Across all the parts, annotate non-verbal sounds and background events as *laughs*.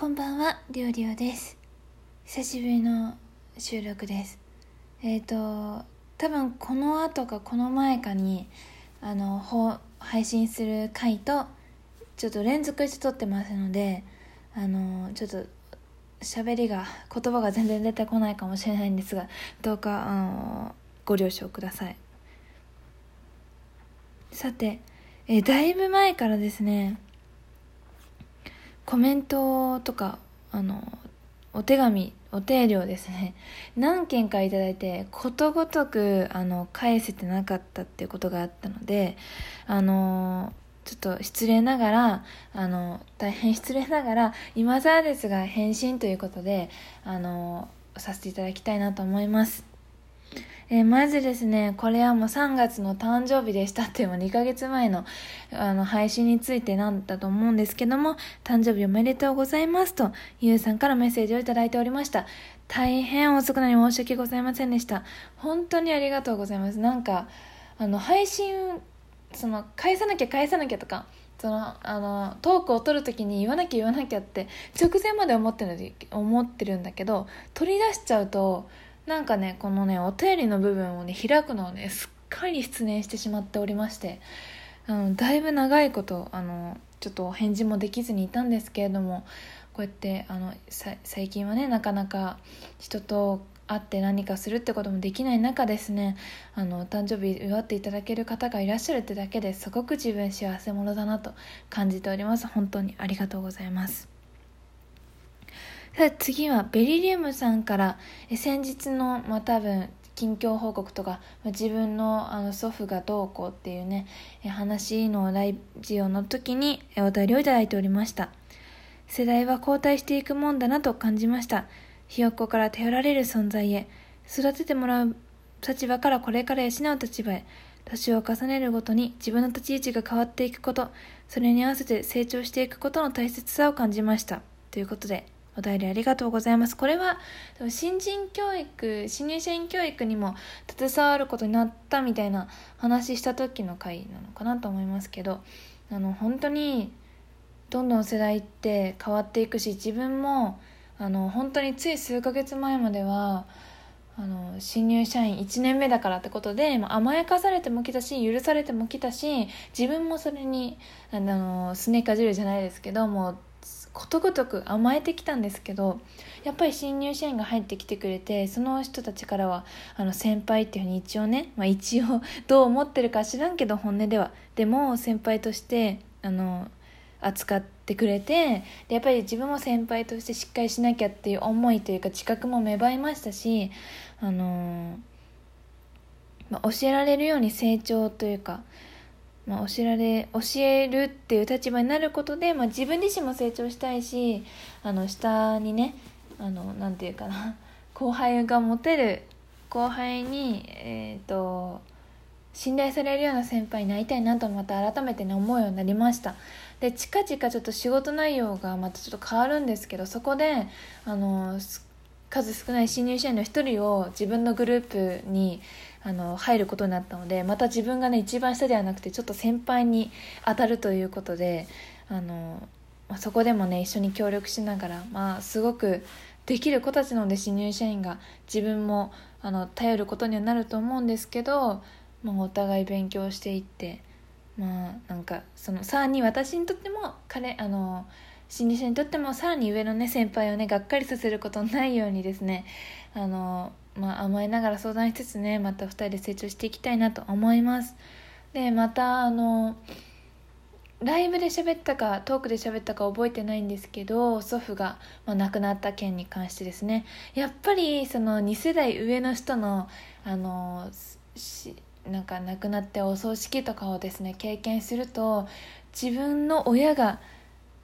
こんばんは、りょうりょうです。久しぶりの収録です。えっ、と、多分この後かこの前かに、あの、配信する回と、ちょっと連続して撮ってますので、あの、ちょっと、喋りが、言葉が全然出てこないかもしれないんですが、どうか、あの、ご了承ください。さて、えーだいぶ前からですね、コメントとか、あの、お手紙、お手料ですね。何件かいいて、ことごとく、あの、返せてなかったっていうことがあったので、あの、ちょっと失礼ながら、あの、大変失礼ながら、今更ですが返信ということで、あの、させていただきたいなと思います。えーまずですね、これはもう3月の誕生日でしたっていうもう2ヶ月前のあの配信についてなんだと思うんですけども、誕生日おめでとうございますと、ゆうさんからメッセージをいただいておりました。大変遅くなり申し訳ございませんでした。本当にありがとうございます。なんか、あの、配信、その、返さなきゃ返さなきゃとか、その、あの、トークを取るときに言わなきゃ言わなきゃって、直前まで思ってる思ってるんだけど、取り出しちゃうと、なんかね、このね、お便りの部分をね、開くのをね、すっかり失念してしまっておりまして、あのだいぶ長いこと、あの、ちょっとお返事もできずにいたんですけれども、こうやって、あの、最近はね、なかなか人と会って何かするってこともできない中ですね、あの、誕生日祝っていただける方がいらっしゃるってだけですごく自分幸せ者だなと感じております。本当にありがとうございます。さあ次はベリリウムさんから先日の、まあ、多分近況報告とか、まあ自分のあの祖父がどうこうっていうね話のラジオの時にお便りをいただいておりました。世代は交代していくもんだなと感じました。ひよっこから頼られる存在へ育ててもらう立場からこれから養う立場へ年を重ねるごとに自分の立ち位置が変わっていくことそれに合わせて成長していくことの大切さを感じました。ということでお便りありがとうございます。これは新人教育、新入社員教育にも携わることになったみたいな話した時の回なのかなと思いますけど、あの本当にどんどん世代って変わっていくし、自分もあの本当につい数ヶ月前まではあの新入社員1年目だからってことで、まあ、甘やかされてもきたし許されてもきたし自分もそれにあのすねかじるじゃないですけどもうことごとく甘えてきたんですけどやっぱり新入社員が入ってきてくれてその人たちからはあの先輩っていうふうに一応ね、まあ、一応 *laughs* どう思ってるか知らんけど本音では。でも先輩としてあの扱ってくれてでやっぱり自分も先輩としてしっかりしなきゃっていう思いというか自覚も芽生えましたしあの、まあ、教えられるように成長というかまあ、教えられ教えるっていう立場になることで、まあ、自分自身も成長したいしあの下にねあのなんていうかな *laughs* 後輩が持てる後輩に、えー、と信頼されるような先輩になりたいなとまた改めてね思うようになりました。で近々ちょっと仕事内容がまたちょっと変わるんですけどそこであの数少ない新入社員の一人を自分のグループにあの入ることになったのでまた自分がね一番下ではなくてちょっと先輩に当たるということであの、まあ、そこでもね一緒に協力しながら、まあ、すごくできる子たちなので新入社員が自分もあの頼ることにはなると思うんですけど、まあ、お互い勉強していってまあなんかそのさらに私にとっても彼あの新入社員にとってもさらに上のね先輩をねがっかりさせることないようにですねあのまあ、甘えながら相談しつつねまた2人で成長していきたいなと思います。でまたあのライブで喋ったかトークで喋ったか覚えてないんですけど祖父が、まあ、亡くなった件に関してですね。やっぱりその2世代上の人のあのしなんか亡くなってお葬式とかをですね経験すると自分の親が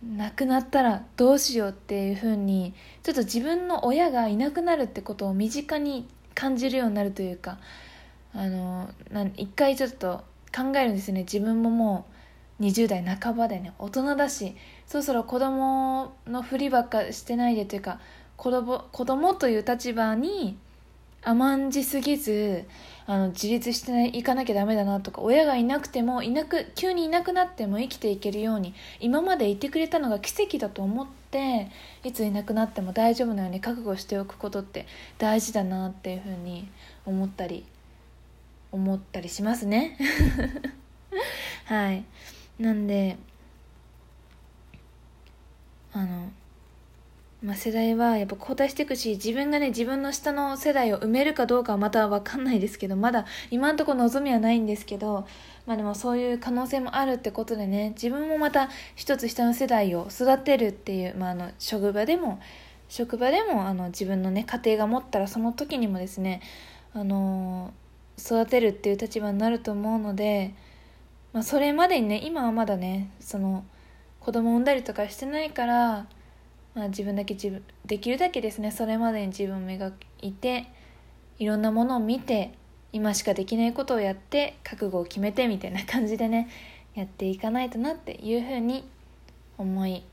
亡くなったらどうしようっていう風にちょっと自分の親がいなくなるってことを身近に感じるようになるというかあのな一回ちょっと考えるんですよね。自分ももう20代半ばでね。大人だしそろそろ子供のふりばっかしてないでというか子供子供という立場に甘んじすぎずあの自立していかなきゃダメだなとか親がいなくてもいなく急にいなくなっても生きていけるように今までいてくれたのが奇跡だと思っていついなくなっても大丈夫なように覚悟しておくことって大事だなっていうふうに思ったり思ったりしますね。*laughs* はい。なんであのまあ、世代はやっぱ交代していくし自分がね自分の下の世代を埋めるかどうかはまた分かんないですけどまだ今のところ望みはないんですけどまあでもそういう可能性もあるってことでね自分もまた一つ下の世代を育てるっていう、まあ、あの職場でも職場でもあの自分のね家庭が持ったらその時にもですねあの育てるっていう立場になると思うので、まあ、それまでにね今はまだねその子供産んだりとかしてないからまあ、自分だけ自分できるだけですねそれまでに自分を磨いていろんなものを見て今しかできないことをやって覚悟を決めてみたいな感じでねやっていかないとなっていうふうに思い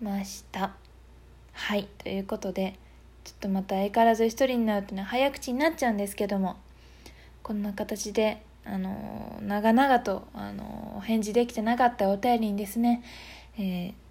ました。はいということでちょっとまた相変わらず一人になるとね早口になっちゃうんですけどもこんな形であの長々とあのお返事できてなかったお便りにですね、えー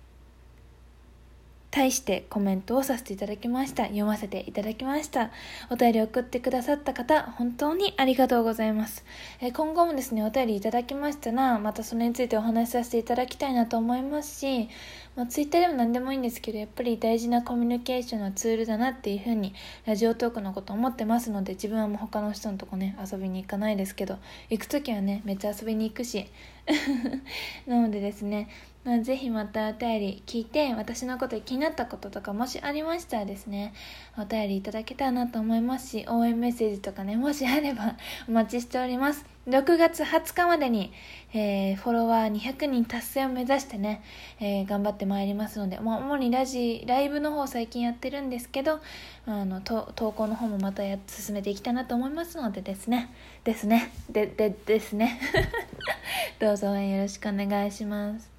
対してコメントをさせていただきました。読ませていただきました。お便り送ってくださった方、本当にありがとうございます。え今後もですね、お便りいただきましたら、またそれについてお話しさせていただきたいなと思いますし、まあ、ツイッターでも何でもいいんですけど、やっぱり大事なコミュニケーションのツールだなっていうふうに、ラジオトークのこと思ってますので、自分はもう他の人のとこね、遊びに行かないですけど、行くときはね、めっちゃ遊びに行くし、*laughs* なのでですね、まあ、ぜひまたお便り聞いて私のこと気になったこととかもしありましたらですねお便りいただけたらなと思いますし応援メッセージとかねもしあれば *laughs* お待ちしております。6月20日までに、えー、フォロワー200人達成を目指してね、えー、頑張ってまいりますので、まあ、主にラジライブの方最近やってるんですけどあの投稿の方もまたや進めていきたいなと思いますのでですね。ですね。ででですね。*laughs* どうぞ応援よろしくお願いします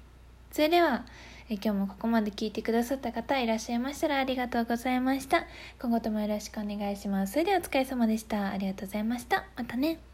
それでは、え今日もここまで聞いてくださった方いらっしゃいましたらありがとうございました。今後ともよろしくお願いします。それではお疲れ様でした。ありがとうございました。またね。